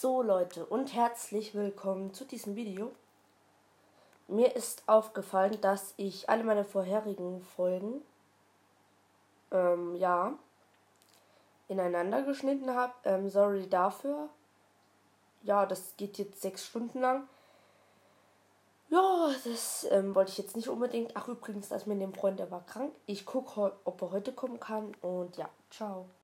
So Leute und herzlich willkommen zu diesem Video. Mir ist aufgefallen, dass ich alle meine vorherigen Folgen ähm, ja ineinander geschnitten habe. Ähm, sorry dafür. Ja, das geht jetzt sechs Stunden lang. Ja, das ähm, wollte ich jetzt nicht unbedingt. Ach übrigens, das mir dem Freund, der war krank. Ich gucke, ob er heute kommen kann und ja, ciao.